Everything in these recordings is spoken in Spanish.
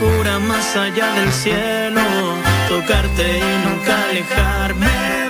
locura más allá del cielo, tocarte y nunca alejarme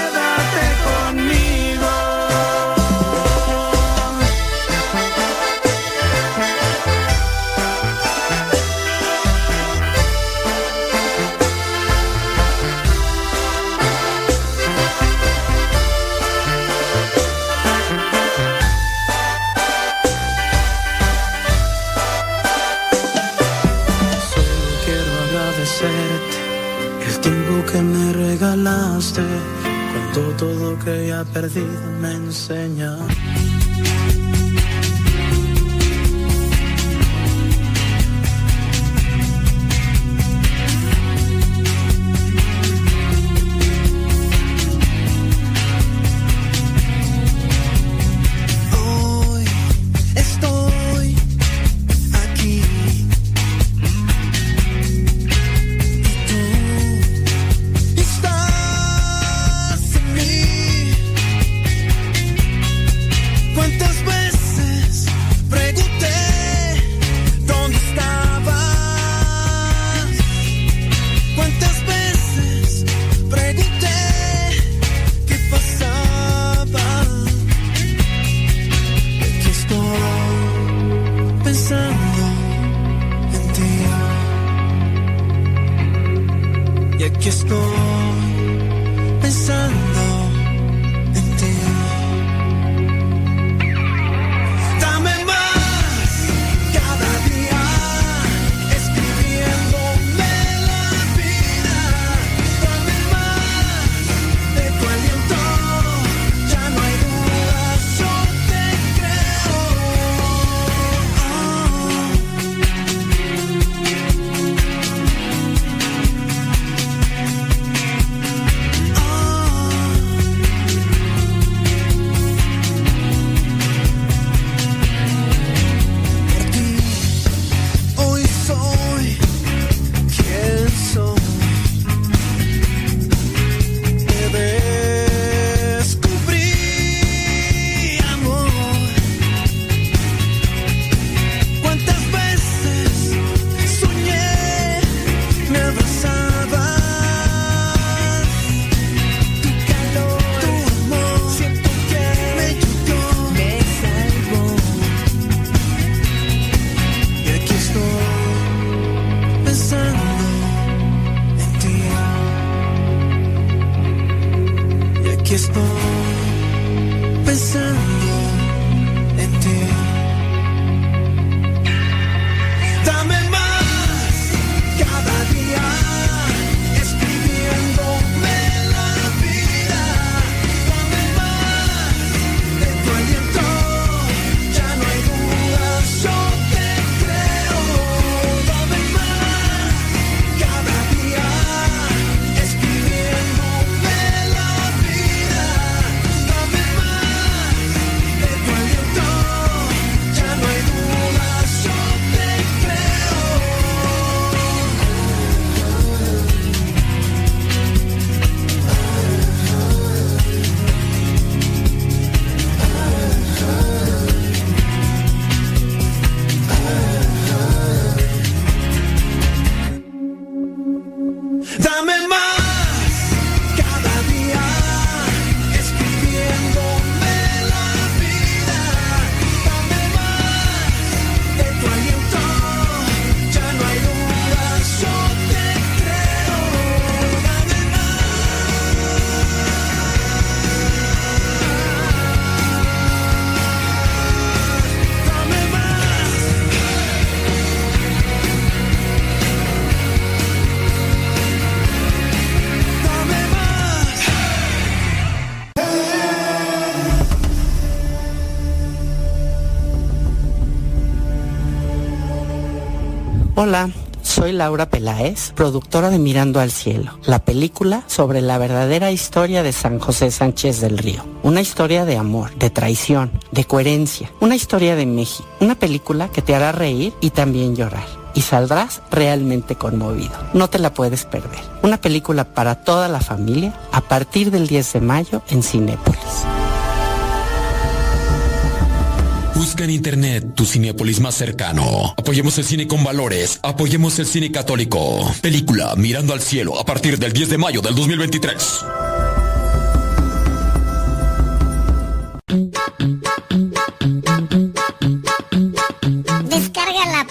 el tiempo que me regalaste. Todo que ya perdido me enseña. Y aquí estoy pensando soy Laura Peláez, productora de Mirando al Cielo, la película sobre la verdadera historia de San José Sánchez del Río. Una historia de amor, de traición, de coherencia, una historia de México, una película que te hará reír y también llorar. Y saldrás realmente conmovido. No te la puedes perder. Una película para toda la familia a partir del 10 de mayo en Cinépolis. Busca en internet tu Cinépolis más cercano. Apoyemos el cine con valores. Apoyemos el cine católico. Película Mirando al Cielo a partir del 10 de mayo del 2023.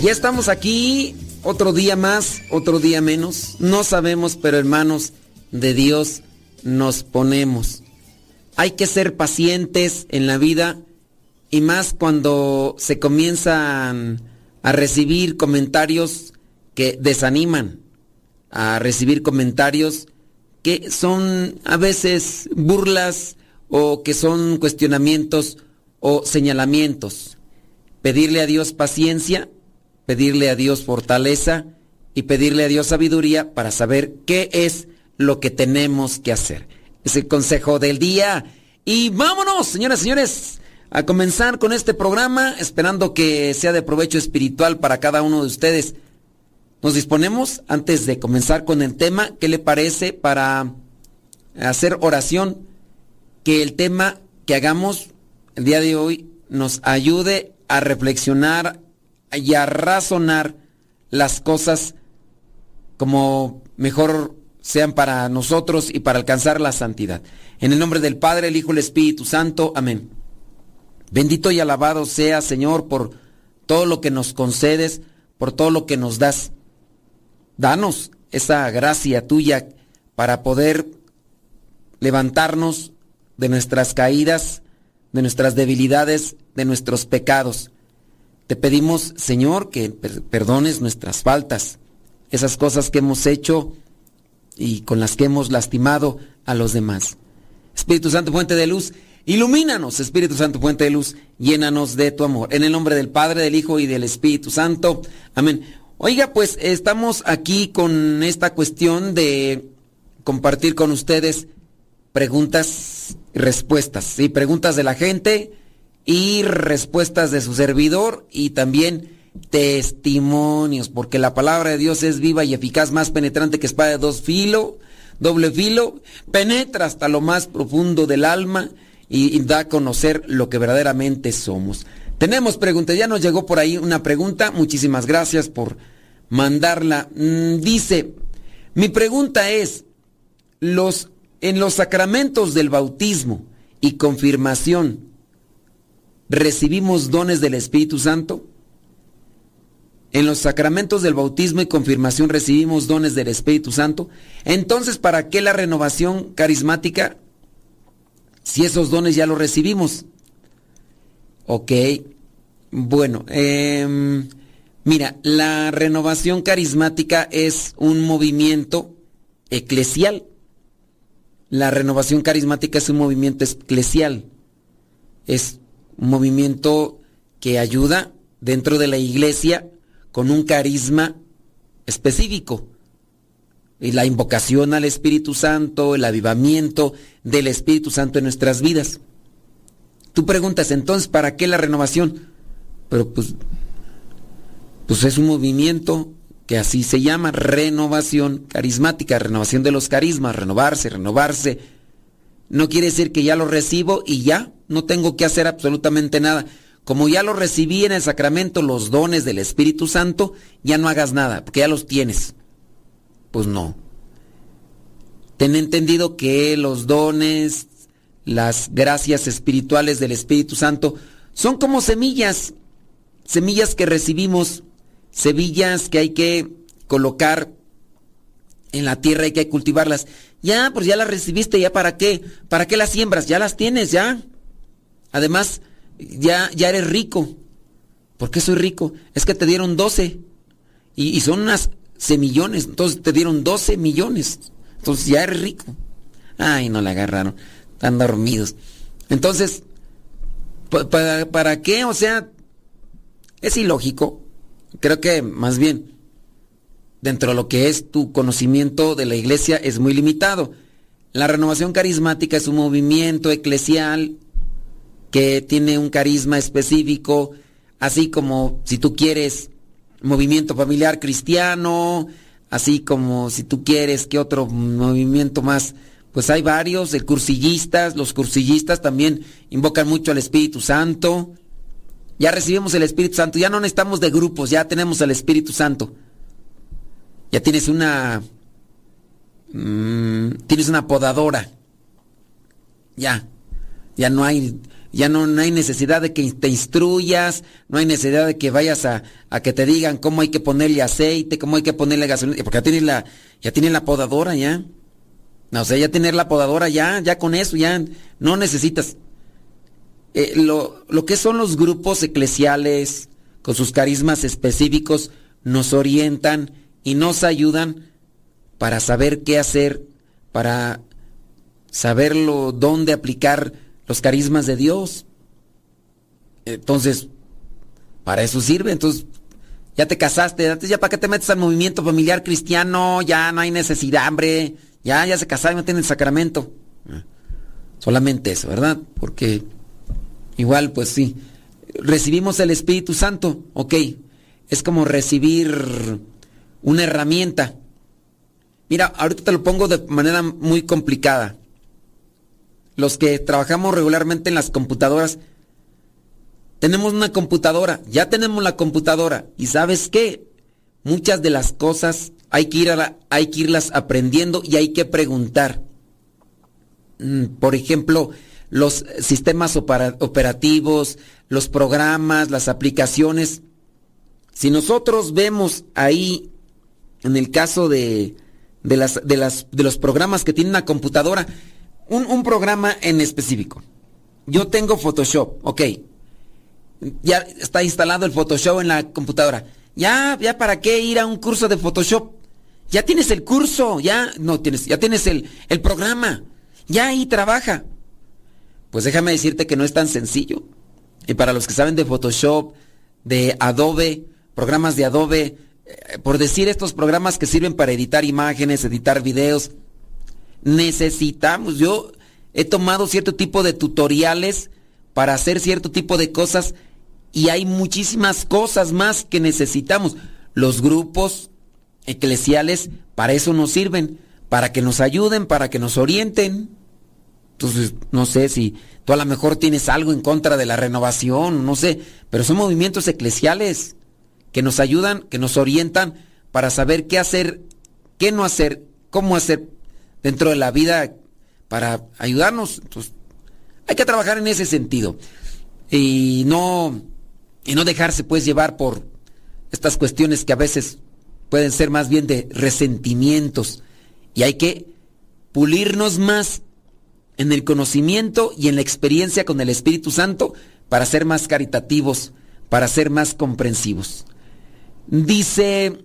Ya estamos aquí, otro día más, otro día menos. No sabemos, pero hermanos, de Dios nos ponemos. Hay que ser pacientes en la vida y más cuando se comienzan a recibir comentarios que desaniman, a recibir comentarios que son a veces burlas o que son cuestionamientos o señalamientos. Pedirle a Dios paciencia pedirle a Dios fortaleza y pedirle a Dios sabiduría para saber qué es lo que tenemos que hacer. Es el consejo del día. Y vámonos, señoras y señores, a comenzar con este programa, esperando que sea de provecho espiritual para cada uno de ustedes. Nos disponemos, antes de comenzar con el tema, ¿qué le parece para hacer oración? Que el tema que hagamos el día de hoy nos ayude a reflexionar, y a razonar las cosas como mejor sean para nosotros y para alcanzar la santidad. En el nombre del Padre, el Hijo y el Espíritu Santo. Amén. Bendito y alabado sea, Señor, por todo lo que nos concedes, por todo lo que nos das. Danos esa gracia tuya para poder levantarnos de nuestras caídas, de nuestras debilidades, de nuestros pecados. Te pedimos, Señor, que perdones nuestras faltas, esas cosas que hemos hecho y con las que hemos lastimado a los demás. Espíritu Santo, fuente de luz, ilumínanos, Espíritu Santo, fuente de luz, llénanos de tu amor. En el nombre del Padre, del Hijo y del Espíritu Santo. Amén. Oiga, pues estamos aquí con esta cuestión de compartir con ustedes preguntas y respuestas, ¿sí? Preguntas de la gente y respuestas de su servidor y también testimonios, porque la palabra de Dios es viva y eficaz, más penetrante que espada de dos filo, doble filo, penetra hasta lo más profundo del alma y, y da a conocer lo que verdaderamente somos. Tenemos preguntas, ya nos llegó por ahí una pregunta, muchísimas gracias por mandarla. Mm, dice, mi pregunta es, los, en los sacramentos del bautismo y confirmación, recibimos dones del Espíritu Santo? En los sacramentos del bautismo y confirmación recibimos dones del Espíritu Santo. Entonces, ¿para qué la renovación carismática si esos dones ya los recibimos? Ok, bueno, em, mira, la renovación carismática es un movimiento eclesial. La renovación carismática es un movimiento eclesial. Es un movimiento que ayuda dentro de la iglesia con un carisma específico. Y la invocación al Espíritu Santo, el avivamiento del Espíritu Santo en nuestras vidas. Tú preguntas entonces, ¿para qué la renovación? Pero pues, pues es un movimiento que así se llama, renovación carismática, renovación de los carismas, renovarse, renovarse. No quiere decir que ya lo recibo y ya, no tengo que hacer absolutamente nada. Como ya lo recibí en el sacramento, los dones del Espíritu Santo, ya no hagas nada, porque ya los tienes. Pues no. Ten entendido que los dones, las gracias espirituales del Espíritu Santo, son como semillas. semillas que recibimos, semillas que hay que colocar en la tierra, hay que cultivarlas. Ya, pues ya las recibiste, ya para qué? ¿Para qué las siembras? Ya las tienes, ya. Además, ya, ya eres rico. ¿Por qué soy rico? Es que te dieron 12. Y, son unas semillones. Entonces te dieron 12 millones. Entonces ya eres rico. Ay, no la agarraron. Están dormidos. Entonces, ¿para, ¿para qué? O sea, es ilógico. Creo que más bien, dentro de lo que es tu conocimiento de la iglesia, es muy limitado. La renovación carismática es un movimiento eclesial que tiene un carisma específico, así como si tú quieres movimiento familiar cristiano, así como si tú quieres que otro movimiento más, pues hay varios, el cursillistas, los cursillistas también invocan mucho al Espíritu Santo. Ya recibimos el Espíritu Santo, ya no necesitamos de grupos, ya tenemos al Espíritu Santo. Ya tienes una mmm, tienes una podadora. Ya. Ya no hay ya no, no, hay necesidad de que te instruyas, no hay necesidad de que vayas a, a, que te digan cómo hay que ponerle aceite, cómo hay que ponerle gasolina, porque ya tienes la, ya tienes la podadora ya. No, o sea, ya tener la podadora ya, ya con eso, ya no necesitas. Eh, lo, lo que son los grupos eclesiales, con sus carismas específicos, nos orientan y nos ayudan para saber qué hacer, para saberlo, dónde aplicar los carismas de Dios. Entonces, para eso sirve. Entonces, ya te casaste, antes ya para qué te metes al movimiento familiar cristiano, ya no hay necesidad, hombre. Ya, ya se casaron, no tienen el sacramento. Solamente eso, ¿verdad? Porque igual, pues sí. Recibimos el Espíritu Santo, ok. Es como recibir una herramienta. Mira, ahorita te lo pongo de manera muy complicada los que trabajamos regularmente en las computadoras, tenemos una computadora, ya tenemos la computadora y sabes qué, muchas de las cosas hay que, ir a hay que irlas aprendiendo y hay que preguntar. Mm, por ejemplo, los sistemas operativos, los programas, las aplicaciones. Si nosotros vemos ahí, en el caso de, de, las, de, las, de los programas que tiene una computadora, un, un, programa en específico. Yo tengo Photoshop, ok. Ya está instalado el Photoshop en la computadora. Ya, ya para qué ir a un curso de Photoshop. Ya tienes el curso, ya no tienes, ya tienes el, el programa. Ya ahí trabaja. Pues déjame decirte que no es tan sencillo. Y para los que saben de Photoshop, de Adobe, programas de Adobe, eh, por decir estos programas que sirven para editar imágenes, editar videos, necesitamos. Yo he tomado cierto tipo de tutoriales para hacer cierto tipo de cosas y hay muchísimas cosas más que necesitamos. Los grupos eclesiales para eso nos sirven, para que nos ayuden, para que nos orienten. Entonces, no sé si tú a lo mejor tienes algo en contra de la renovación, no sé, pero son movimientos eclesiales que nos ayudan, que nos orientan para saber qué hacer, qué no hacer, cómo hacer dentro de la vida para ayudarnos. Hay que trabajar en ese sentido. Y no, y no dejarse pues llevar por estas cuestiones que a veces pueden ser más bien de resentimientos. Y hay que pulirnos más en el conocimiento y en la experiencia con el Espíritu Santo para ser más caritativos, para ser más comprensivos. Dice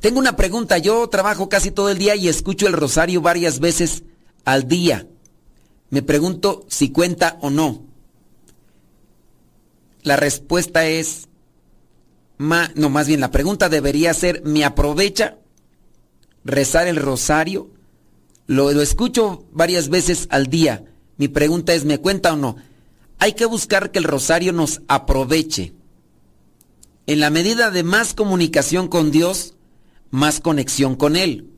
tengo una pregunta. Yo trabajo casi todo el día y escucho el rosario varias veces al día. Me pregunto si cuenta o no. La respuesta es, no, más bien la pregunta debería ser, ¿me aprovecha rezar el rosario? Lo, lo escucho varias veces al día. Mi pregunta es, ¿me cuenta o no? Hay que buscar que el rosario nos aproveche. En la medida de más comunicación con Dios, más conexión con Él.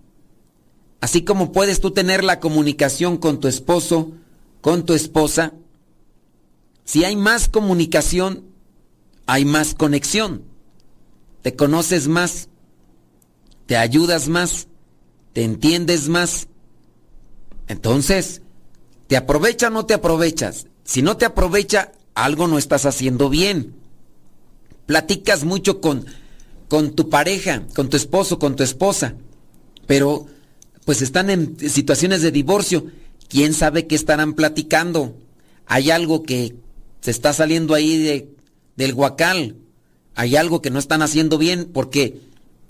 Así como puedes tú tener la comunicación con tu esposo, con tu esposa, si hay más comunicación, hay más conexión. Te conoces más, te ayudas más, te entiendes más. Entonces, ¿te aprovecha o no te aprovechas? Si no te aprovecha, algo no estás haciendo bien. Platicas mucho con, con tu pareja, con tu esposo, con tu esposa, pero pues están en situaciones de divorcio. ¿Quién sabe qué estarán platicando? Hay algo que se está saliendo ahí de, del guacal. Hay algo que no están haciendo bien porque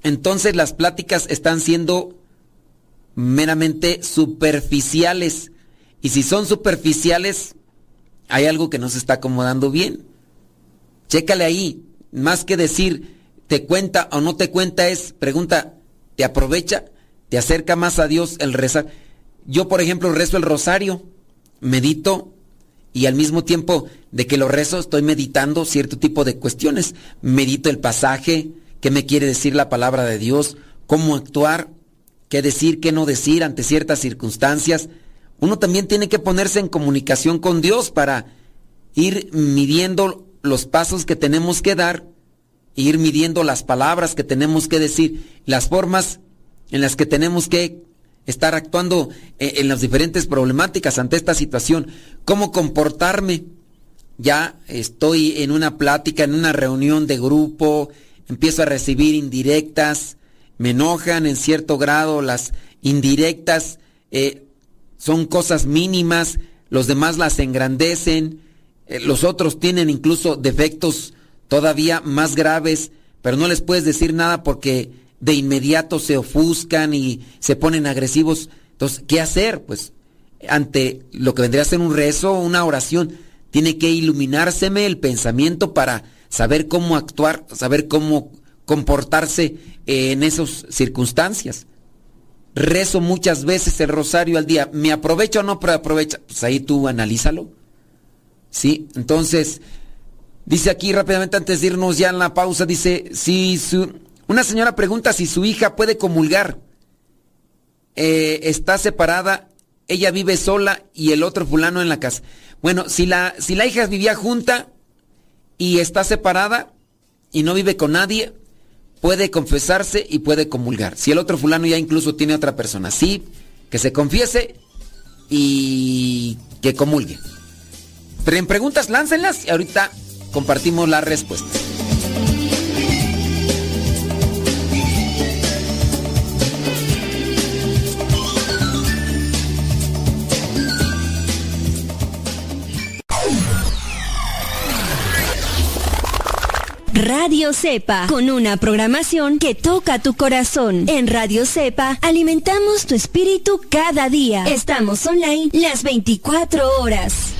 entonces las pláticas están siendo meramente superficiales. Y si son superficiales, hay algo que no se está acomodando bien. Chécale ahí. Más que decir, te cuenta o no te cuenta es, pregunta, ¿te aprovecha? ¿Te acerca más a Dios el rezar? Yo, por ejemplo, rezo el rosario, medito y al mismo tiempo de que lo rezo estoy meditando cierto tipo de cuestiones. Medito el pasaje, qué me quiere decir la palabra de Dios, cómo actuar, qué decir, qué no decir ante ciertas circunstancias. Uno también tiene que ponerse en comunicación con Dios para ir midiendo los pasos que tenemos que dar, ir midiendo las palabras que tenemos que decir, las formas en las que tenemos que estar actuando eh, en las diferentes problemáticas ante esta situación, cómo comportarme. Ya estoy en una plática, en una reunión de grupo, empiezo a recibir indirectas, me enojan en cierto grado las indirectas, eh, son cosas mínimas, los demás las engrandecen, eh, los otros tienen incluso defectos todavía más graves, pero no les puedes decir nada porque de inmediato se ofuscan y se ponen agresivos. Entonces, ¿qué hacer? Pues ante lo que vendría a ser un rezo una oración, tiene que iluminárseme el pensamiento para saber cómo actuar, saber cómo comportarse en esas circunstancias. Rezo muchas veces el rosario al día. ¿Me aprovecha o no aprovecha? Pues ahí tú analízalo. Sí, entonces, dice aquí rápidamente antes de irnos ya en la pausa, dice, si su, una señora pregunta si su hija puede comulgar. Eh, está separada, ella vive sola y el otro fulano en la casa. Bueno, si la, si la hija vivía junta y está separada y no vive con nadie, puede confesarse y puede comulgar. Si el otro fulano ya incluso tiene otra persona, sí, que se confiese y que comulgue. Pero en preguntas, láncenlas y ahorita compartimos la respuesta. Radio Cepa, con una programación que toca tu corazón. En Radio Cepa alimentamos tu espíritu cada día. Estamos online las 24 horas.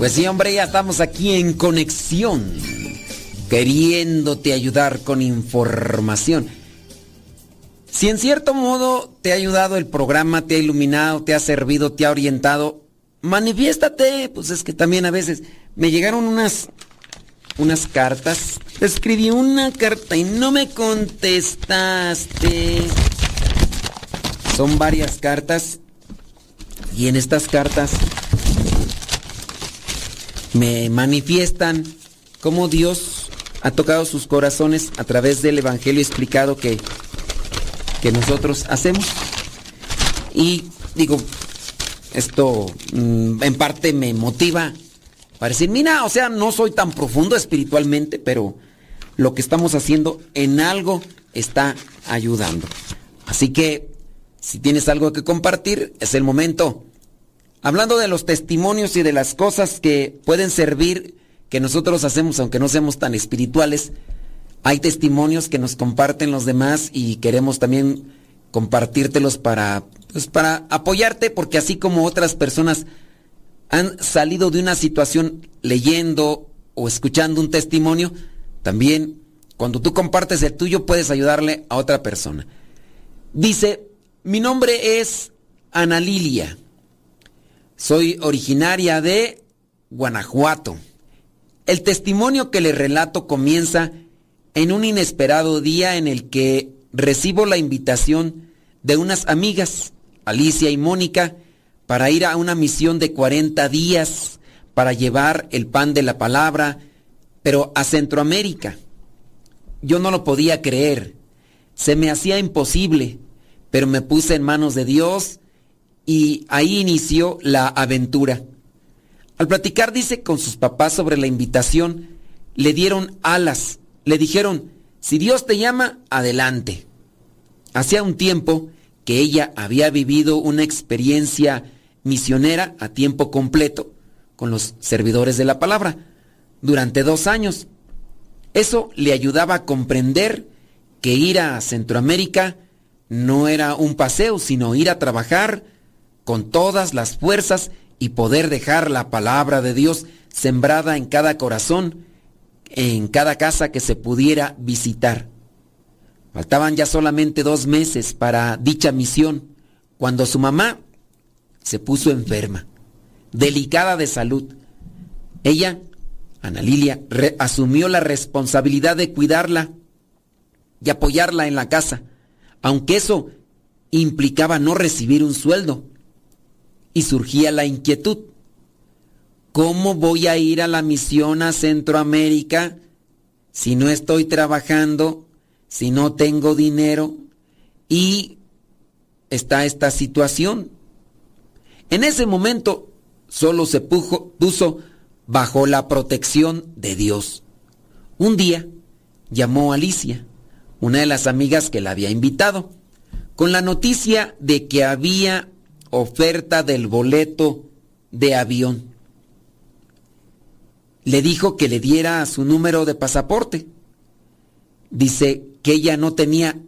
Pues sí, hombre, ya estamos aquí en conexión, queriéndote ayudar con información. Si en cierto modo te ha ayudado el programa, te ha iluminado, te ha servido, te ha orientado, manifiéstate. Pues es que también a veces me llegaron unas unas cartas. Escribí una carta y no me contestaste. Son varias cartas. Y en estas cartas me manifiestan cómo Dios ha tocado sus corazones a través del Evangelio explicado que, que nosotros hacemos. Y digo, esto mm, en parte me motiva para decir, mira, o sea, no soy tan profundo espiritualmente, pero lo que estamos haciendo en algo está ayudando. Así que, si tienes algo que compartir, es el momento. Hablando de los testimonios y de las cosas que pueden servir, que nosotros hacemos, aunque no seamos tan espirituales, hay testimonios que nos comparten los demás y queremos también compartírtelos para, pues, para apoyarte, porque así como otras personas han salido de una situación leyendo o escuchando un testimonio, también cuando tú compartes el tuyo puedes ayudarle a otra persona. Dice, mi nombre es Ana Lilia. Soy originaria de Guanajuato. El testimonio que le relato comienza en un inesperado día en el que recibo la invitación de unas amigas, Alicia y Mónica, para ir a una misión de 40 días para llevar el pan de la palabra, pero a Centroamérica. Yo no lo podía creer, se me hacía imposible, pero me puse en manos de Dios y ahí inició la aventura. Al platicar, dice, con sus papás sobre la invitación, le dieron alas, le dijeron, si Dios te llama, adelante. Hacía un tiempo que ella había vivido una experiencia misionera a tiempo completo con los servidores de la palabra durante dos años. Eso le ayudaba a comprender que ir a Centroamérica no era un paseo, sino ir a trabajar con todas las fuerzas y poder dejar la palabra de Dios sembrada en cada corazón, en cada casa que se pudiera visitar. Faltaban ya solamente dos meses para dicha misión, cuando su mamá se puso enferma, delicada de salud. Ella, Ana Lilia, asumió la responsabilidad de cuidarla y apoyarla en la casa, aunque eso implicaba no recibir un sueldo. Y surgía la inquietud. ¿Cómo voy a ir a la misión a Centroamérica si no estoy trabajando, si no tengo dinero y está esta situación? En ese momento solo se puso bajo la protección de Dios. Un día llamó a Alicia, una de las amigas que la había invitado, con la noticia de que había oferta del boleto de avión. Le dijo que le diera su número de pasaporte. Dice que ella no tenía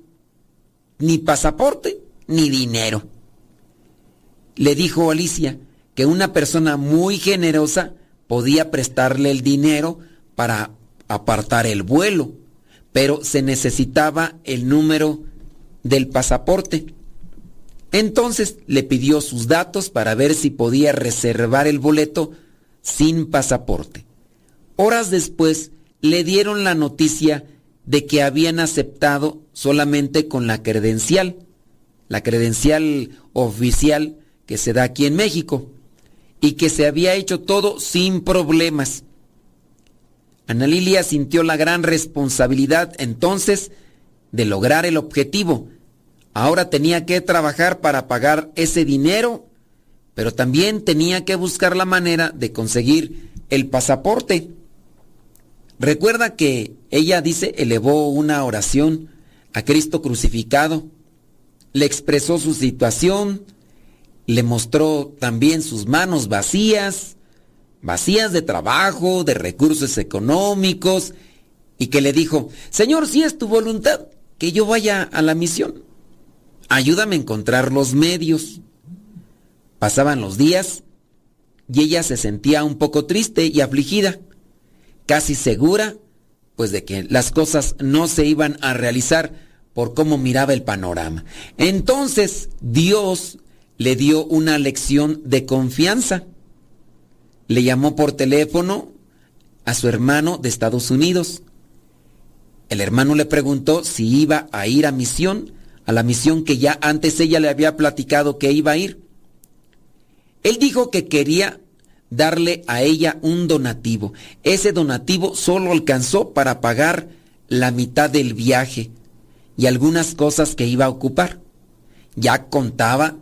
ni pasaporte ni dinero. Le dijo Alicia que una persona muy generosa podía prestarle el dinero para apartar el vuelo, pero se necesitaba el número del pasaporte. Entonces le pidió sus datos para ver si podía reservar el boleto sin pasaporte. Horas después le dieron la noticia de que habían aceptado solamente con la credencial, la credencial oficial que se da aquí en México, y que se había hecho todo sin problemas. Ana Lilia sintió la gran responsabilidad entonces de lograr el objetivo. Ahora tenía que trabajar para pagar ese dinero, pero también tenía que buscar la manera de conseguir el pasaporte. Recuerda que ella dice, elevó una oración a Cristo crucificado, le expresó su situación, le mostró también sus manos vacías, vacías de trabajo, de recursos económicos, y que le dijo, Señor, si es tu voluntad que yo vaya a la misión, ayúdame a encontrar los medios. Pasaban los días y ella se sentía un poco triste y afligida casi segura, pues de que las cosas no se iban a realizar por cómo miraba el panorama. Entonces Dios le dio una lección de confianza. Le llamó por teléfono a su hermano de Estados Unidos. El hermano le preguntó si iba a ir a misión, a la misión que ya antes ella le había platicado que iba a ir. Él dijo que quería darle a ella un donativo. Ese donativo solo alcanzó para pagar la mitad del viaje y algunas cosas que iba a ocupar. Ya contaba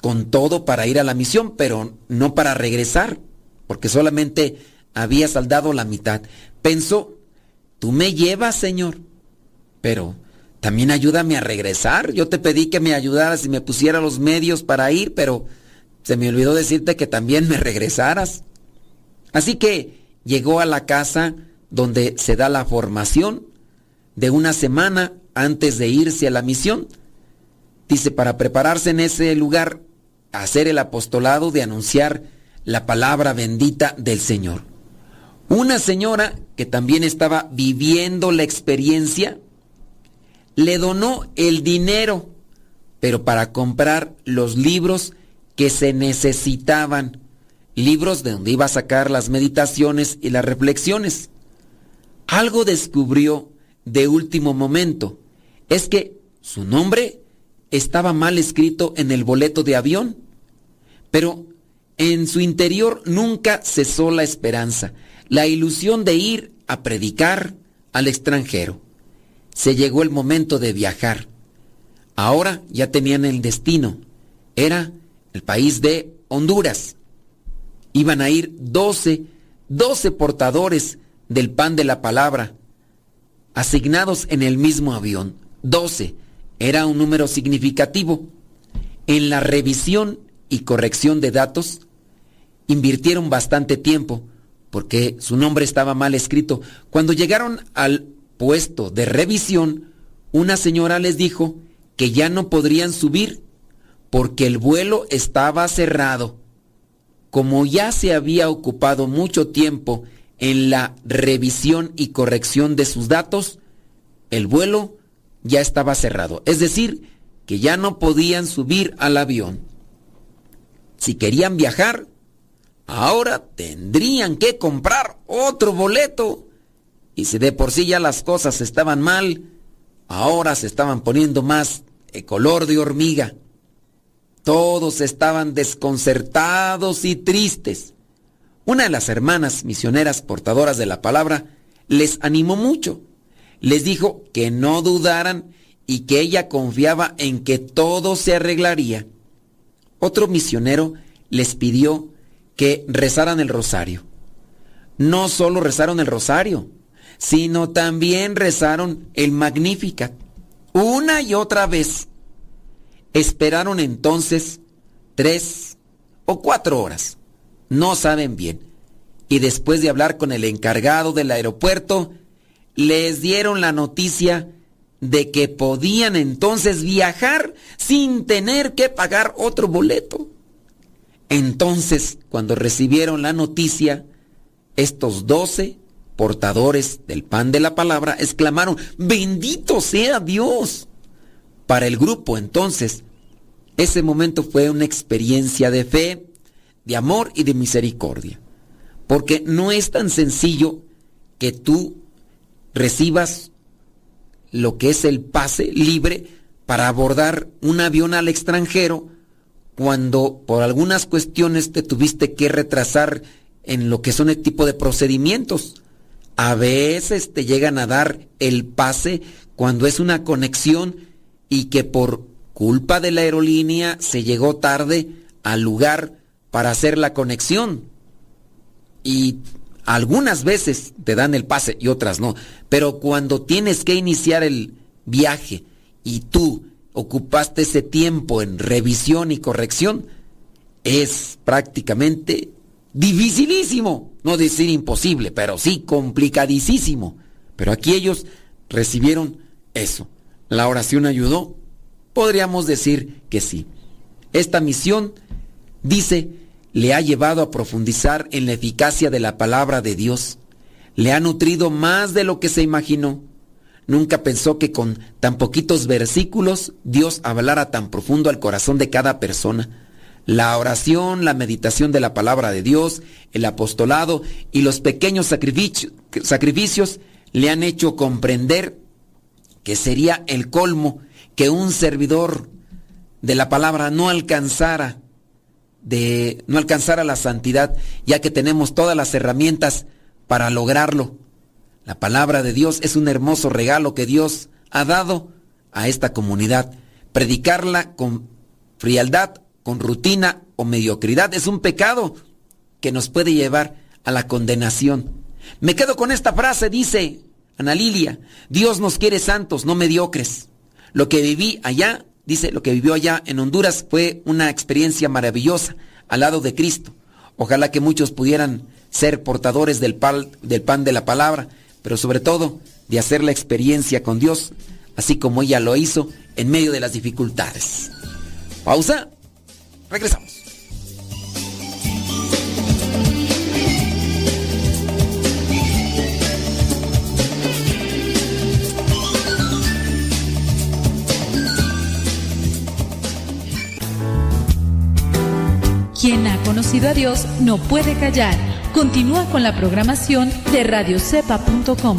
con todo para ir a la misión, pero no para regresar, porque solamente había saldado la mitad. Pensó, tú me llevas, Señor, pero también ayúdame a regresar. Yo te pedí que me ayudaras y me pusiera los medios para ir, pero se me olvidó decirte que también me regresaras. Así que llegó a la casa donde se da la formación de una semana antes de irse a la misión. Dice, para prepararse en ese lugar, hacer el apostolado de anunciar la palabra bendita del Señor. Una señora que también estaba viviendo la experiencia, le donó el dinero, pero para comprar los libros que se necesitaban, libros de donde iba a sacar las meditaciones y las reflexiones. Algo descubrió de último momento, es que su nombre estaba mal escrito en el boleto de avión, pero en su interior nunca cesó la esperanza, la ilusión de ir a predicar al extranjero. Se llegó el momento de viajar. Ahora ya tenían el destino. Era el país de Honduras. Iban a ir 12, 12 portadores del pan de la palabra, asignados en el mismo avión. 12. Era un número significativo. En la revisión y corrección de datos, invirtieron bastante tiempo porque su nombre estaba mal escrito. Cuando llegaron al puesto de revisión, una señora les dijo que ya no podrían subir porque el vuelo estaba cerrado. Como ya se había ocupado mucho tiempo en la revisión y corrección de sus datos, el vuelo ya estaba cerrado. Es decir, que ya no podían subir al avión. Si querían viajar, ahora tendrían que comprar otro boleto. Y si de por sí ya las cosas estaban mal, ahora se estaban poniendo más de color de hormiga. Todos estaban desconcertados y tristes. Una de las hermanas misioneras portadoras de la palabra les animó mucho. Les dijo que no dudaran y que ella confiaba en que todo se arreglaría. Otro misionero les pidió que rezaran el rosario. No solo rezaron el rosario, sino también rezaron el Magnificat una y otra vez. Esperaron entonces tres o cuatro horas, no saben bien. Y después de hablar con el encargado del aeropuerto, les dieron la noticia de que podían entonces viajar sin tener que pagar otro boleto. Entonces, cuando recibieron la noticia, estos doce portadores del pan de la palabra exclamaron, bendito sea Dios. Para el grupo entonces, ese momento fue una experiencia de fe, de amor y de misericordia. Porque no es tan sencillo que tú recibas lo que es el pase libre para abordar un avión al extranjero cuando por algunas cuestiones te tuviste que retrasar en lo que son el tipo de procedimientos. A veces te llegan a dar el pase cuando es una conexión y que por culpa de la aerolínea se llegó tarde al lugar para hacer la conexión. Y algunas veces te dan el pase y otras no. Pero cuando tienes que iniciar el viaje y tú ocupaste ese tiempo en revisión y corrección, es prácticamente dificilísimo. No decir imposible, pero sí complicadísimo. Pero aquí ellos recibieron eso. ¿La oración ayudó? Podríamos decir que sí. Esta misión, dice, le ha llevado a profundizar en la eficacia de la palabra de Dios. Le ha nutrido más de lo que se imaginó. Nunca pensó que con tan poquitos versículos Dios hablara tan profundo al corazón de cada persona. La oración, la meditación de la palabra de Dios, el apostolado y los pequeños sacrificios, le han hecho comprender que sería el colmo que un servidor de la palabra no alcanzara de no alcanzara la santidad, ya que tenemos todas las herramientas para lograrlo. La palabra de Dios es un hermoso regalo que Dios ha dado a esta comunidad. Predicarla con frialdad con rutina o mediocridad. Es un pecado que nos puede llevar a la condenación. Me quedo con esta frase, dice Ana Lilia, Dios nos quiere santos, no mediocres. Lo que viví allá, dice, lo que vivió allá en Honduras fue una experiencia maravillosa al lado de Cristo. Ojalá que muchos pudieran ser portadores del pan, del pan de la palabra, pero sobre todo de hacer la experiencia con Dios, así como ella lo hizo en medio de las dificultades. Pausa Regresamos. Quien ha conocido a Dios no puede callar. Continúa con la programación de radiocepa.com.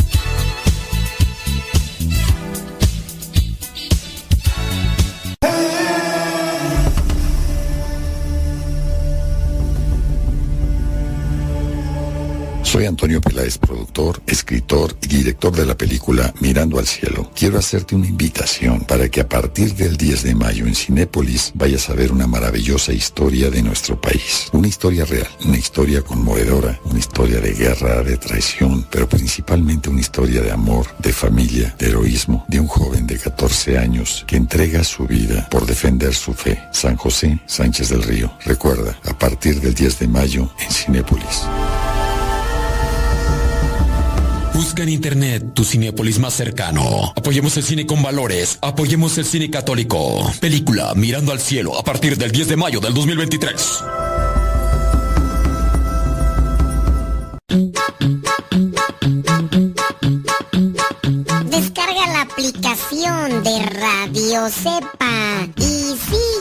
Soy Antonio Peláez, productor, escritor y director de la película Mirando al Cielo. Quiero hacerte una invitación para que a partir del 10 de mayo en Cinépolis vayas a ver una maravillosa historia de nuestro país. Una historia real, una historia conmovedora, una historia de guerra, de traición, pero principalmente una historia de amor, de familia, de heroísmo, de un joven de 14 años que entrega su vida por defender su fe. San José Sánchez del Río. Recuerda, a partir del 10 de mayo en Cinépolis. Busca en internet tu Cinépolis más cercano. Apoyemos el cine con valores. Apoyemos el cine católico. Película Mirando al Cielo a partir del 10 de mayo del 2023. Descarga la aplicación de Radio Cepa y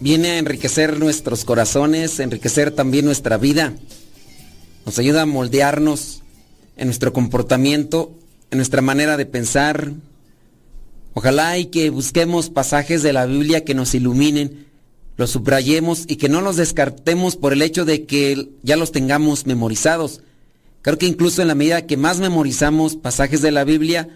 viene a enriquecer nuestros corazones, enriquecer también nuestra vida. Nos ayuda a moldearnos en nuestro comportamiento, en nuestra manera de pensar. Ojalá y que busquemos pasajes de la Biblia que nos iluminen, los subrayemos y que no los descartemos por el hecho de que ya los tengamos memorizados. Creo que incluso en la medida que más memorizamos pasajes de la Biblia,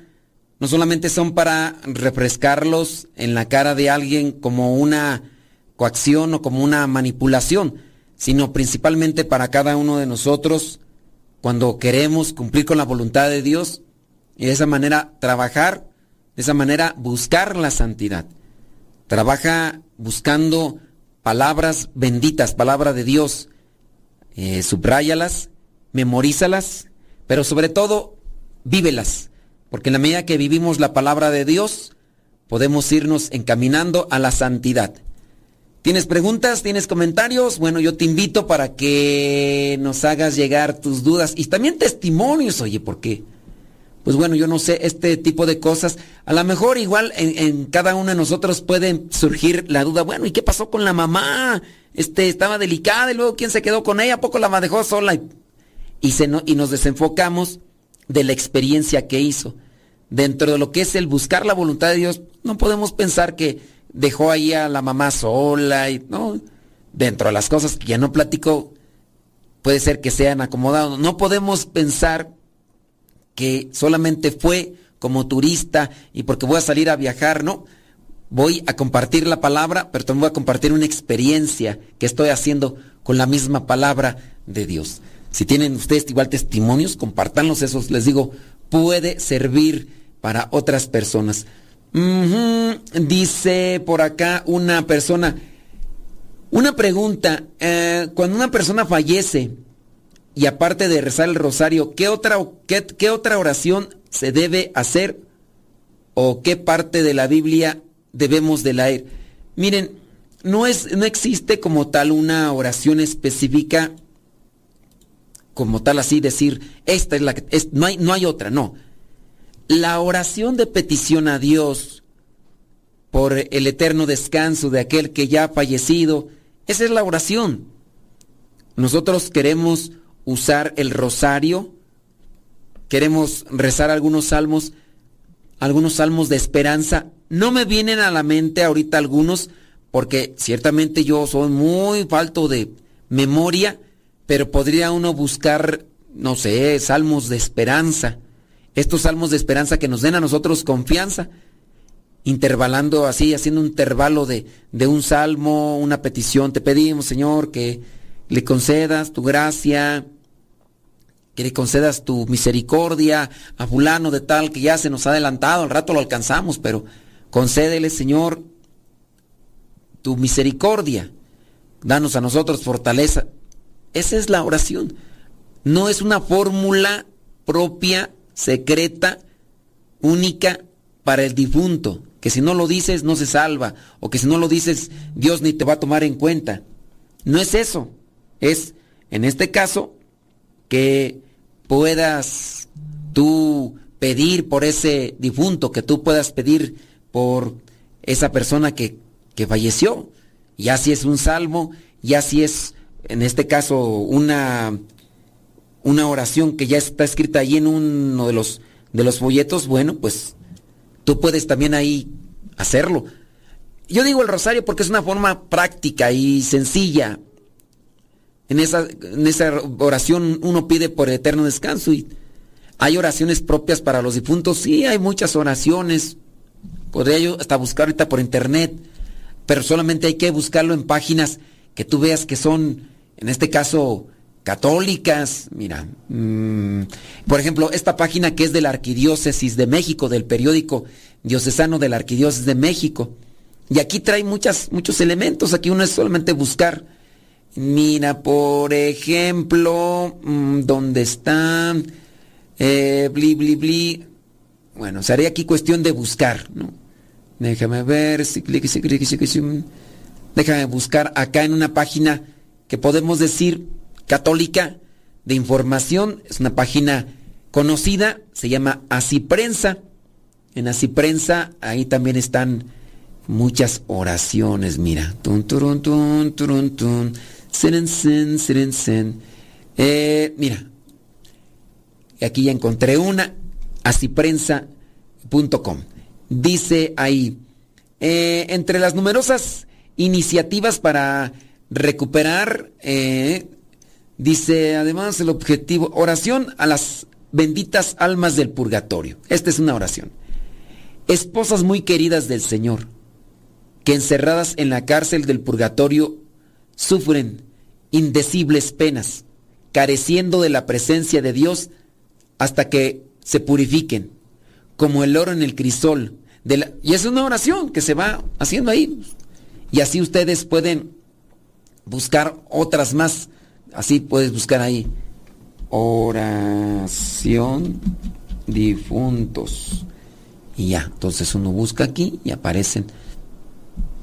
no solamente son para refrescarlos en la cara de alguien como una coacción o como una manipulación, sino principalmente para cada uno de nosotros cuando queremos cumplir con la voluntad de Dios y de esa manera trabajar, de esa manera buscar la santidad. Trabaja buscando palabras benditas, palabra de Dios. Eh, subráyalas, memorízalas, pero sobre todo vívelas porque en la medida que vivimos la palabra de Dios, podemos irnos encaminando a la santidad. ¿Tienes preguntas? ¿Tienes comentarios? Bueno, yo te invito para que nos hagas llegar tus dudas y también testimonios, oye, ¿por qué? Pues bueno, yo no sé, este tipo de cosas, a lo mejor igual en, cada uno de nosotros puede surgir la duda, bueno, ¿y qué pasó con la mamá? Este, estaba delicada y luego ¿quién se quedó con ella? ¿A poco la dejó sola? Y, se y nos desenfocamos de la experiencia que hizo dentro de lo que es el buscar la voluntad de Dios, no podemos pensar que dejó ahí a la mamá sola y no dentro de las cosas que ya no platico puede ser que sean acomodados. No podemos pensar que solamente fue como turista y porque voy a salir a viajar, no. Voy a compartir la palabra, pero también voy a compartir una experiencia que estoy haciendo con la misma palabra de Dios. Si tienen ustedes igual testimonios, compártanlos, esos les digo, puede servir para otras personas. Dice por acá una persona, una pregunta, eh, cuando una persona fallece y aparte de rezar el rosario, ¿qué otra, qué, qué otra oración se debe hacer o qué parte de la Biblia debemos de leer? Miren, no, es, no existe como tal una oración específica, como tal así decir, esta es la que, es- no, hay, no hay otra, no. La oración de petición a Dios por el eterno descanso de aquel que ya ha fallecido, esa es la oración. Nosotros queremos usar el rosario, queremos rezar algunos salmos, algunos salmos de esperanza. No me vienen a la mente ahorita algunos, porque ciertamente yo soy muy falto de memoria, pero podría uno buscar, no sé, salmos de esperanza. Estos salmos de esperanza que nos den a nosotros confianza, intervalando así, haciendo un intervalo de, de un salmo, una petición. Te pedimos, Señor, que le concedas tu gracia, que le concedas tu misericordia a fulano de tal que ya se nos ha adelantado, al rato lo alcanzamos, pero concédele, Señor, tu misericordia. Danos a nosotros fortaleza. Esa es la oración. No es una fórmula propia, secreta, única para el difunto, que si no lo dices no se salva, o que si no lo dices Dios ni te va a tomar en cuenta. No es eso. Es, en este caso, que puedas tú pedir por ese difunto, que tú puedas pedir por esa persona que, que falleció. Ya si es un salmo, ya si es, en este caso, una, una oración que ya está escrita ahí en uno de los, de los folletos, bueno, pues tú puedes también ahí hacerlo. Yo digo el rosario porque es una forma práctica y sencilla. En esa, en esa oración uno pide por eterno descanso y hay oraciones propias para los difuntos. Sí, hay muchas oraciones. Podría yo hasta buscar ahorita por internet, pero solamente hay que buscarlo en páginas que tú veas que son, en este caso, católicas. Mira, mm, por ejemplo, esta página que es de la Arquidiócesis de México, del periódico diocesano de la Arquidiócesis de México. Y aquí trae muchas, muchos elementos. Aquí uno es solamente buscar. Mira, por ejemplo, mm, ¿dónde está? Eh, bli, bli, bli. Bueno, sería aquí cuestión de buscar, ¿no? Déjame ver. si- Déjame buscar acá en una página que podemos decir católica de información. Es una página conocida, se llama Así Prensa. En Así Prensa, ahí también están muchas oraciones, mira. Tun, turun, tun, turun, tun. Siren, sin, siren, sin. Eh, mira, aquí ya encontré una, asiprensa.com. Dice ahí, eh, entre las numerosas iniciativas para recuperar, eh, dice además el objetivo, oración a las benditas almas del purgatorio. Esta es una oración. Esposas muy queridas del Señor, que encerradas en la cárcel del purgatorio sufren indecibles penas, careciendo de la presencia de Dios hasta que se purifiquen, como el oro en el crisol. De la- y es una oración que se va haciendo ahí. Y así ustedes pueden buscar otras más. Así puedes buscar ahí. Oración difuntos. Y ya, entonces uno busca aquí y aparecen.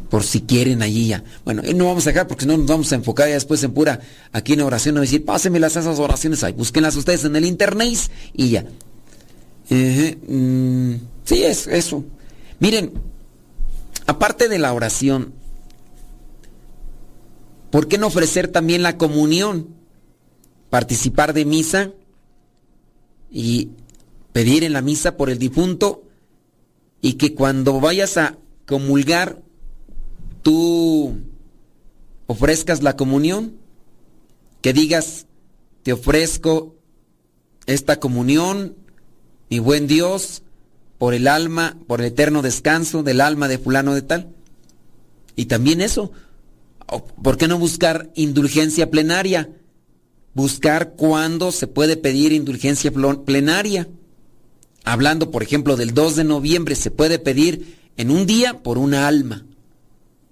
Por si quieren allí ya. Bueno, no vamos a dejar porque no nos vamos a enfocar ya después en pura, aquí en oración, no decir, pásenmelas esas oraciones ahí, búsquenlas ustedes en el internet y ya. Mm, sí, es eso. Miren, aparte de la oración, ¿por qué no ofrecer también la comunión? Participar de misa y pedir en la misa por el difunto y que cuando vayas a comulgar, tú ofrezcas la comunión, que digas, te ofrezco esta comunión, mi buen Dios, por el alma, por el eterno descanso del alma de fulano de tal. Y también eso, ¿por qué no buscar indulgencia plenaria? Buscar cuándo se puede pedir indulgencia plenaria. Hablando, por ejemplo, del 2 de noviembre, se puede pedir en un día por una alma,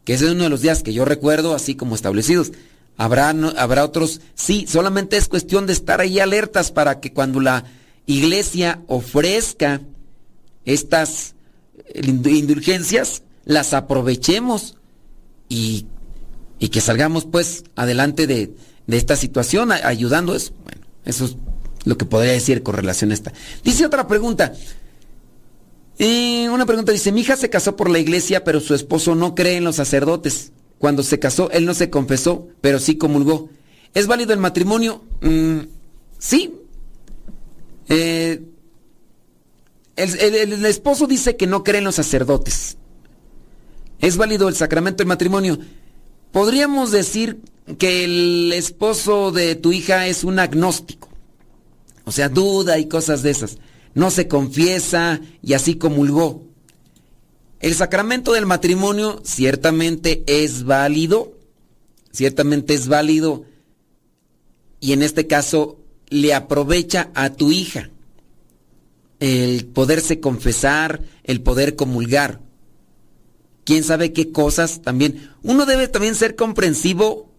que ese es uno de los días que yo recuerdo así como establecidos. Habrá, habrá otros, sí, solamente es cuestión de estar ahí alertas para que cuando la iglesia ofrezca estas indulgencias, las aprovechemos y, que salgamos pues adelante de, esta situación ayudando eso. Bueno, eso es lo que podría decir con relación a esta. Dice otra pregunta. una pregunta dice, mi hija se casó por la iglesia, pero su esposo no cree en los sacerdotes. Cuando se casó, él no se confesó, pero sí comulgó. ¿Es válido el matrimonio? Mm, sí. Eh, el, esposo dice que no cree en los sacerdotes. ¿Es válido el sacramento del matrimonio? Podríamos decir que el esposo de tu hija es un agnóstico. O sea, duda y cosas de esas. No se confiesa y así comulgó. El sacramento del matrimonio ciertamente es válido, ciertamente es válido y en este caso le aprovecha a tu hija el poderse confesar, el poder comulgar. Quién sabe qué cosas también. Uno debe también ser comprensivo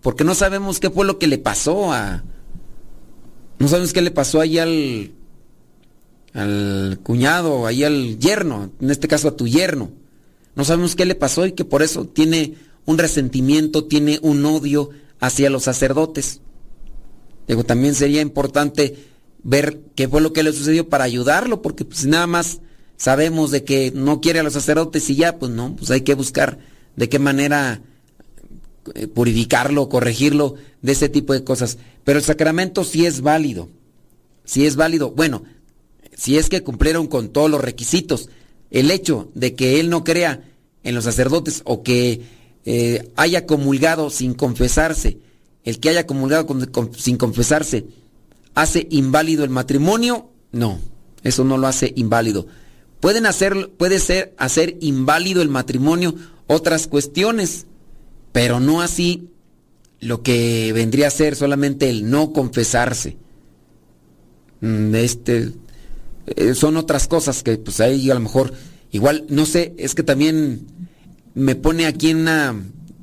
porque no sabemos qué fue lo que le pasó a... No sabemos qué le pasó ahí al, al cuñado, ahí al yerno, en este caso a tu yerno. No sabemos qué le pasó y que por eso tiene un resentimiento, tiene un odio hacia los sacerdotes. Digo, también sería importante ver qué fue lo que le sucedió para ayudarlo, porque pues nada más sabemos de que no quiere a los sacerdotes y ya, pues no, pues hay que buscar de qué manera eh, purificarlo, corregirlo de ese tipo de cosas. Pero el sacramento sí es válido, sí es válido. Bueno, si es que cumplieron con todos los requisitos. El hecho de que él no crea en los sacerdotes o que eh, haya comulgado sin confesarse, el que haya comulgado sin confesarse, ¿hace inválido el matrimonio? No, eso no lo hace inválido. Pueden hacer, puede ser hacer inválido el matrimonio otras cuestiones, pero no así lo que vendría a ser solamente el no confesarse. Mm, este, eh, son otras cosas que pues ahí a lo mejor, igual, no sé, es que también me pone aquí en una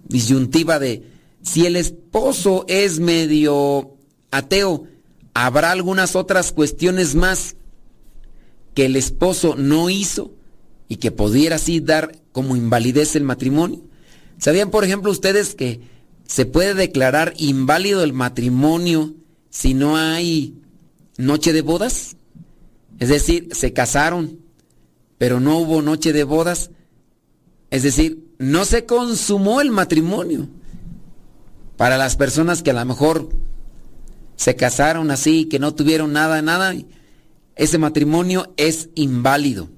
disyuntiva de si el esposo es medio ateo, ¿habrá algunas otras cuestiones más que el esposo no hizo y que pudiera así dar como invalidez el matrimonio? ¿Sabían, por ejemplo, ustedes que se puede declarar inválido el matrimonio si no hay noche de bodas? Es decir, se casaron, pero no hubo noche de bodas. Es decir, no se consumó el matrimonio. Para las personas que a lo mejor se casaron así, que no tuvieron nada, nada, ese matrimonio es inválido.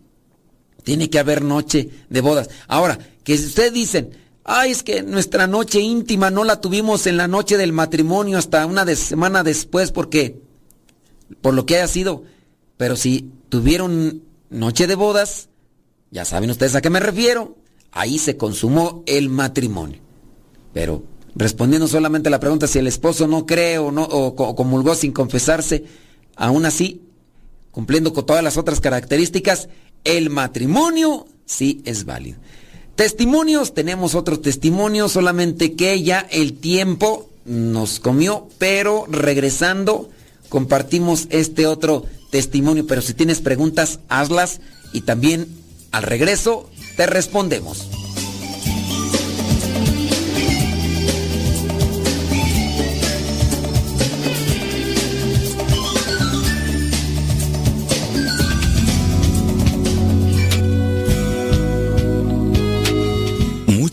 Tiene que haber noche de bodas. Ahora, que si ustedes dicen, ay, es que nuestra noche íntima no la tuvimos en la noche del matrimonio hasta una semana después porque, por lo que haya sido, pero si tuvieron noche de bodas, ya saben ustedes a qué me refiero, ahí se consumó el matrimonio. Pero respondiendo solamente a la pregunta si el esposo no cree o no comulgó sin confesarse, aún así, cumpliendo con todas las otras características, el matrimonio sí es válido. Testimonios, tenemos otro testimonio, solamente que ya el tiempo nos comió, pero regresando compartimos este otro testimonio, pero si tienes preguntas, hazlas y también al regreso te respondemos.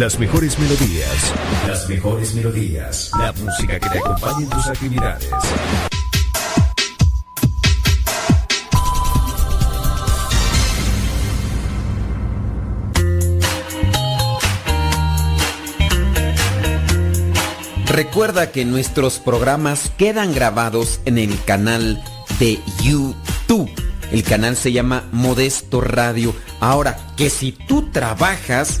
Las mejores melodías. Las mejores melodías. La música que te acompañe en tus actividades. Recuerda que nuestros programas quedan grabados en el canal de YouTube. El canal se llama Modesto Radio. Ahora, que si tú trabajas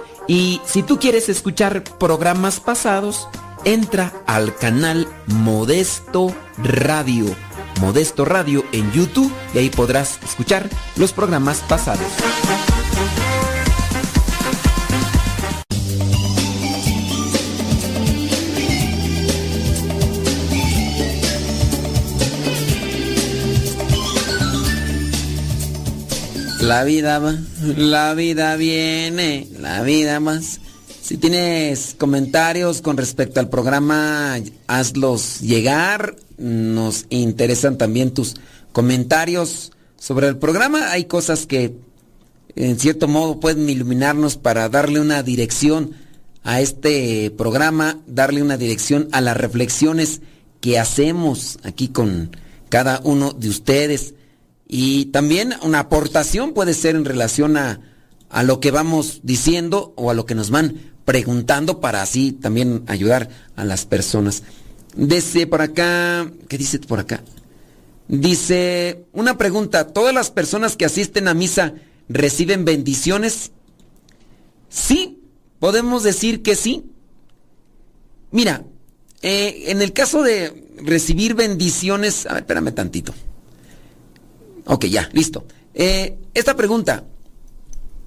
Y si tú quieres escuchar programas pasados, entra al canal Modesto Radio. Modesto Radio en YouTube y ahí podrás escuchar los programas pasados. La vida va, la vida viene, la vida más. Si tienes comentarios con respecto al programa, hazlos llegar. Nos interesan también tus comentarios sobre el programa. Hay cosas que en cierto modo pueden iluminarnos para darle una dirección a este programa, darle una dirección a las reflexiones que hacemos aquí con cada uno de ustedes. Y también una aportación puede ser en relación a, a lo que vamos diciendo o a lo que nos van preguntando para así también ayudar a las personas. Dice por acá, ¿qué dice por acá? Dice, una pregunta, ¿todas las personas que asisten a misa reciben bendiciones? Sí, podemos decir que sí. Mira, eh, en el caso de recibir bendiciones, a ver, espérame tantito. Ok, ya, listo. Eh, esta pregunta,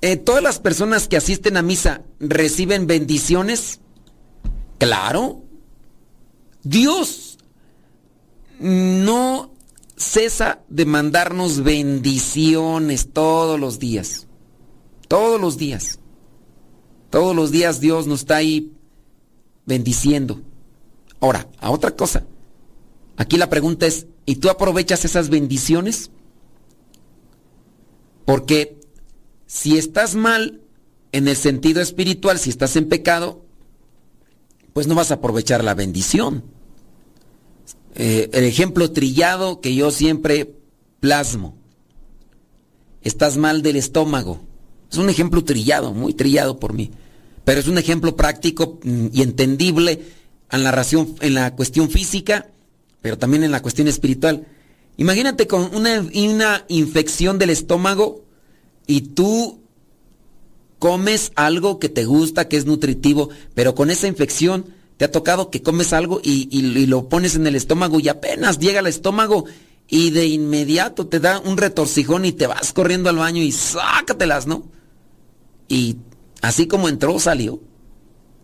eh, ¿todas las personas que asisten a misa reciben bendiciones? Claro. Dios no cesa de mandarnos bendiciones todos los días. Todos los días. Todos los días Dios nos está ahí bendiciendo. Ahora, a otra cosa. Aquí la pregunta es, ¿y tú aprovechas esas bendiciones? Porque si estás mal en el sentido espiritual, si estás en pecado, pues no vas a aprovechar la bendición. Eh, el ejemplo trillado que yo siempre plasmo. Estás mal del estómago. Es un ejemplo trillado, muy trillado por mí. Pero es un ejemplo práctico mm, y entendible en la, en la cuestión física, pero también en la cuestión espiritual. Imagínate con una, una infección del estómago y tú comes algo que te gusta, que es nutritivo, pero con esa infección te ha tocado que comes algo y, y, lo pones en el estómago y apenas llega al estómago y de inmediato te da un retorcijón y te vas corriendo al baño y sácatelas, ¿no? Y así como entró, salió.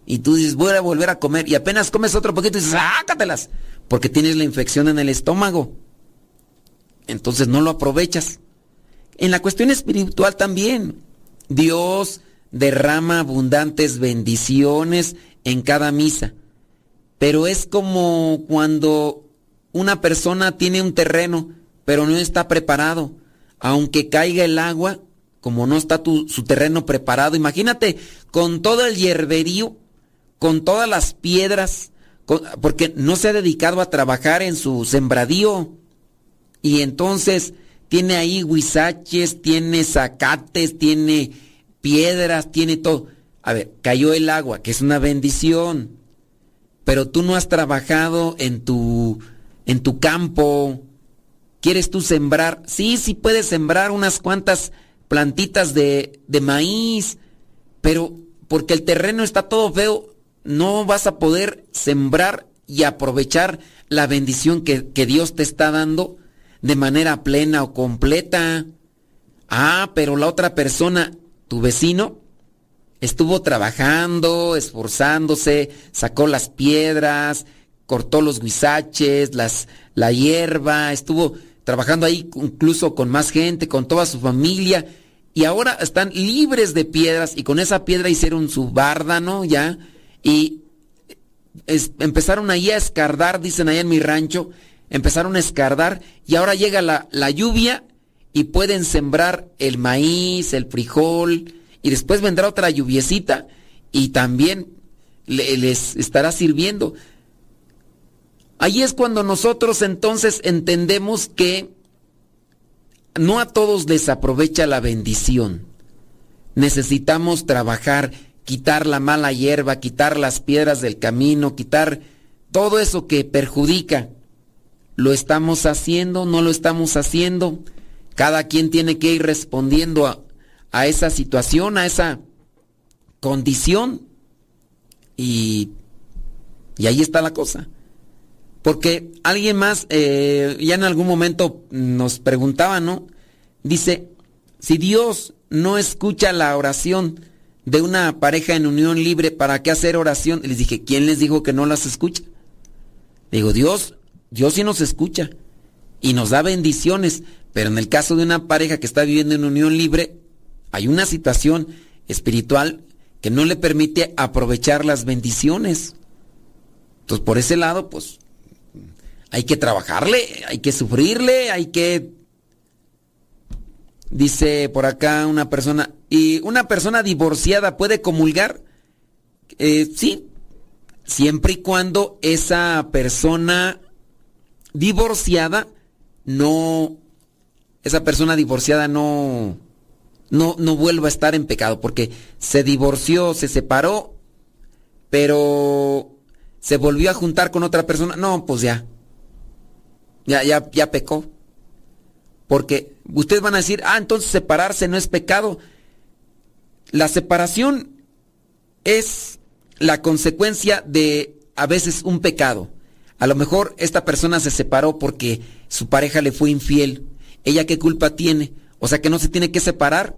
Y tú dices, voy a volver a comer y apenas comes otro poquito y sácatelas, porque tienes la infección en el estómago. Entonces no lo aprovechas. en la cuestión espiritual también. Dios derrama abundantes bendiciones en cada misa. Pero es como cuando una persona tiene un terreno, pero no está preparado. Aunque caiga el agua, como no está su terreno preparado, imagínate con todo el hierberío, con todas las piedras, porque no se ha dedicado a trabajar en su sembradío. Y entonces tiene ahí huizaches, tiene zacates, tiene piedras, tiene todo. A ver, cayó el agua, que es una bendición. Pero tú no has trabajado en tu en tu campo. ¿Quieres tú sembrar? Sí, sí puedes sembrar unas cuantas plantitas de, de maíz, pero porque el terreno está todo feo, no vas a poder sembrar y aprovechar la bendición que, que Dios te está dando de manera plena o completa. Ah, pero la otra persona, tu vecino, estuvo trabajando, esforzándose, sacó las piedras, cortó los guisaches, las, la hierba, estuvo trabajando ahí incluso con más gente, con toda su familia, y ahora están libres de piedras y con esa piedra hicieron su bárdano ya, y empezaron ahí a escardar, dicen allá en mi rancho, empezaron a escardar y ahora llega la, la lluvia y pueden sembrar el maíz, el frijol y después vendrá otra lluviecita y también le- les estará sirviendo. Ahí es cuando nosotros entonces entendemos que no a todos les aprovecha la bendición. Necesitamos trabajar, quitar la mala hierba, quitar las piedras del camino, quitar todo eso que perjudica. ¿Lo estamos haciendo? ¿No lo estamos haciendo? Cada quien tiene que ir respondiendo a, a esa situación, a esa condición. Y, y ahí está la cosa. Porque alguien más eh, ya en algún momento nos preguntaba, ¿no? Dice, si Dios no escucha la oración de una pareja en unión libre, ¿para qué hacer oración? Les dije, ¿quién les dijo que no las escucha? Digo, Dios, Dios sí nos escucha y nos da bendiciones, pero en el caso de una pareja que está viviendo en unión libre, hay una situación espiritual que no le permite aprovechar las bendiciones. Entonces, por ese lado, pues, hay que trabajarle, hay que sufrirle, hay que... Dice por acá una persona, ¿y una persona divorciada puede comulgar? Eh, sí, siempre y cuando esa persona divorciada no, esa persona divorciada no, no, no vuelva a estar en pecado, porque se divorció, se separó, pero se volvió a juntar con otra persona, no, pues ya, ya, ya, ya pecó. Porque ustedes van a decir, ah, entonces separarse no es pecado. La separación es la consecuencia de a veces un pecado. A lo mejor esta persona se separó porque su pareja le fue infiel. ¿Ella qué culpa tiene? O sea que no se tiene que separar.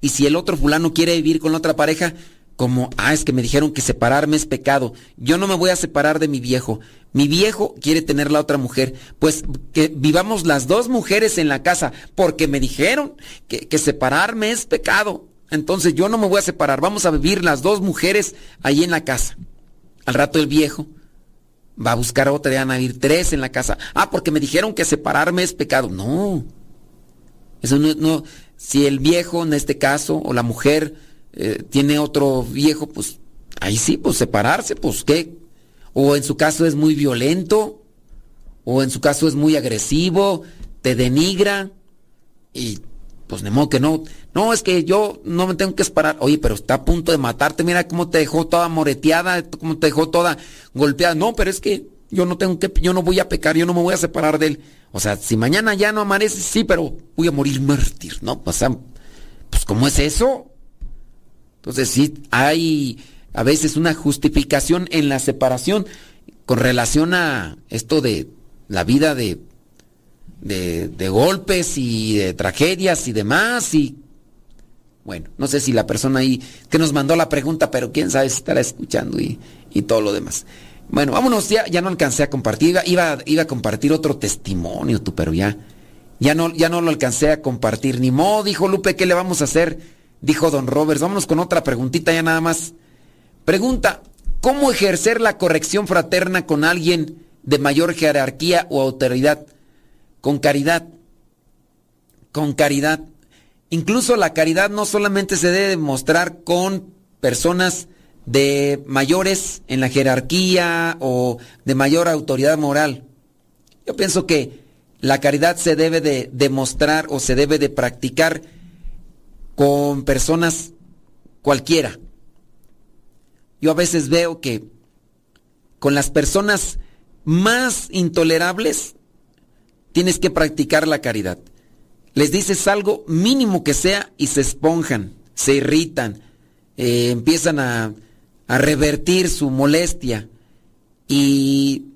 Y si el otro fulano quiere vivir con la otra pareja, como, ah, es que me dijeron que separarme es pecado. Yo no me voy a separar de mi viejo. Mi viejo quiere tener la otra mujer. Pues que vivamos las dos mujeres en la casa, porque me dijeron que, que separarme es pecado. Entonces yo no me voy a separar. Vamos a vivir las dos mujeres ahí en la casa. Al rato el viejo va a buscar otra y van a vivir tres en la casa. Ah, porque me dijeron que separarme es pecado. No. Eso no, no. Si el viejo, en este caso, o la mujer, eh, tiene otro viejo, pues ahí sí, pues separarse, pues qué. O en su caso es muy violento, o en su caso es muy agresivo, te denigra, y pues que no. No, es que yo no me tengo que separar. Oye, pero está a punto de matarte, mira cómo te dejó toda moreteada, cómo te dejó toda golpeada. No, pero es que yo no tengo que, yo no voy a pecar, yo no me voy a separar de él. O sea, si mañana ya no amanece, sí, pero voy a morir mártir, ¿no? O sea, pues ¿cómo es eso? Entonces sí, hay a veces una justificación en la separación con relación a esto de la vida de, de, golpes y de tragedias y demás. Y bueno, no sé si la persona ahí que nos mandó la pregunta, pero quién sabe si estará escuchando y, y todo lo demás. Bueno, vámonos, ya, ya no alcancé a compartir, iba, iba, iba a compartir otro testimonio tú, pero ya, Ya no, ya no lo alcancé a compartir. Ni modo, dijo Lupe, ¿qué le vamos a hacer? Dijo don Roberts. Vámonos con otra preguntita ya nada más. Pregunta, ¿cómo ejercer la corrección fraterna con alguien de mayor jerarquía o autoridad? Con caridad. Con caridad. Incluso la caridad no solamente se debe demostrar con personas de mayores en la jerarquía o de mayor autoridad moral. Yo pienso que la caridad se debe de demostrar o se debe de practicar con personas cualquiera. Yo a veces veo que con las personas más intolerables tienes que practicar la caridad. Les dices algo mínimo que sea y se esponjan, se irritan, eh, empiezan a, a revertir su molestia. Y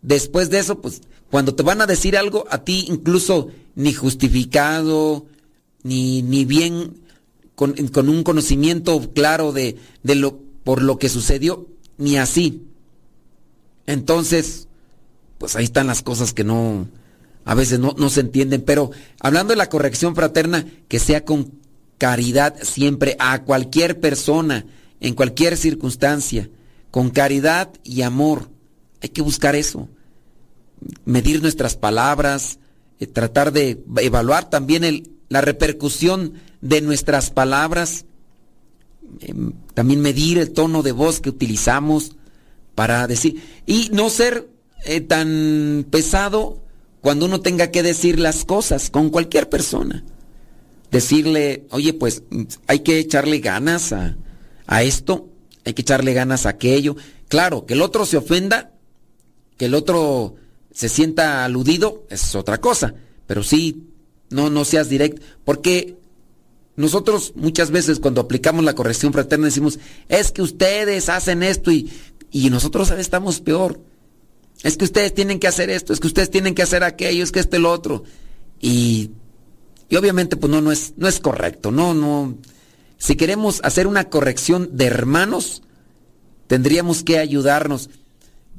después de eso, pues cuando te van a decir algo, a ti incluso ni justificado, ni, ni bien con, con un conocimiento claro de, de, lo por lo que sucedió, ni así. Entonces, pues ahí están las cosas que no, a veces no, se entienden. Pero hablando de la corrección fraterna, que sea con caridad siempre a cualquier persona, en cualquier circunstancia, con caridad y amor. Hay que buscar eso. Medir nuestras palabras, eh, tratar de evaluar también la repercusión de nuestras palabras, eh, también medir el tono de voz que utilizamos para decir, y no ser eh, tan pesado cuando uno tenga que decir las cosas con cualquier persona. Decirle, oye, pues hay que echarle ganas a, a esto, hay que echarle ganas a aquello. Claro, que el otro se ofenda, que el otro se sienta aludido, es otra cosa. Pero sí, no, no seas directo. Porque nosotros muchas veces cuando aplicamos la corrección fraterna decimos, es que ustedes hacen esto y, y nosotros estamos peor. Es que ustedes tienen que hacer esto, es que ustedes tienen que hacer aquello, es que este lo otro. Y, y obviamente pues no, no es, no es correcto, no, no. Si queremos hacer una corrección de hermanos, tendríamos que ayudarnos.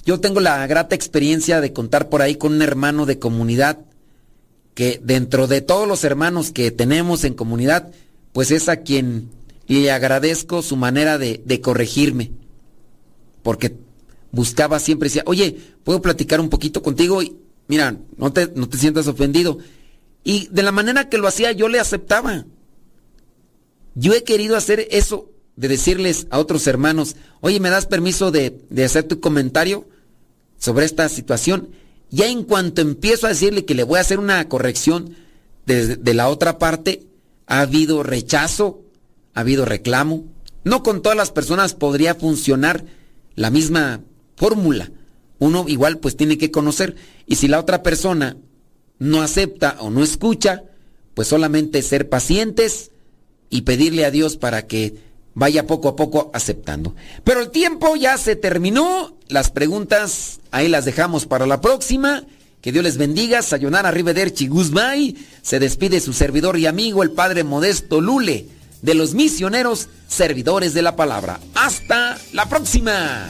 Yo tengo la grata experiencia de contar por ahí con un hermano de comunidad que dentro de todos los hermanos que tenemos en comunidad, pues es a quien le agradezco su manera de, de corregirme. Porque buscaba siempre, decía, oye, ¿puedo platicar un poquito contigo? Y mira, no te, no te sientas ofendido. Y de la manera que lo hacía yo le aceptaba. Yo he querido hacer eso, de decirles a otros hermanos, oye, ¿me das permiso de, de hacer tu comentario sobre esta situación? Ya en cuanto empiezo a decirle que le voy a hacer una corrección de, de la otra parte, ha habido rechazo, ha habido reclamo. No con todas las personas podría funcionar la misma fórmula. Uno igual pues tiene que conocer y si la otra persona no acepta o no escucha, pues solamente ser pacientes y pedirle a Dios para que vaya poco a poco aceptando. Pero el tiempo ya se terminó, las preguntas ahí las dejamos para la próxima. Que Dios les bendiga, Sayonara Rivederci Guzmay. Se despide su servidor y amigo, el Padre Modesto Lule, de los misioneros servidores de la palabra. Hasta la próxima.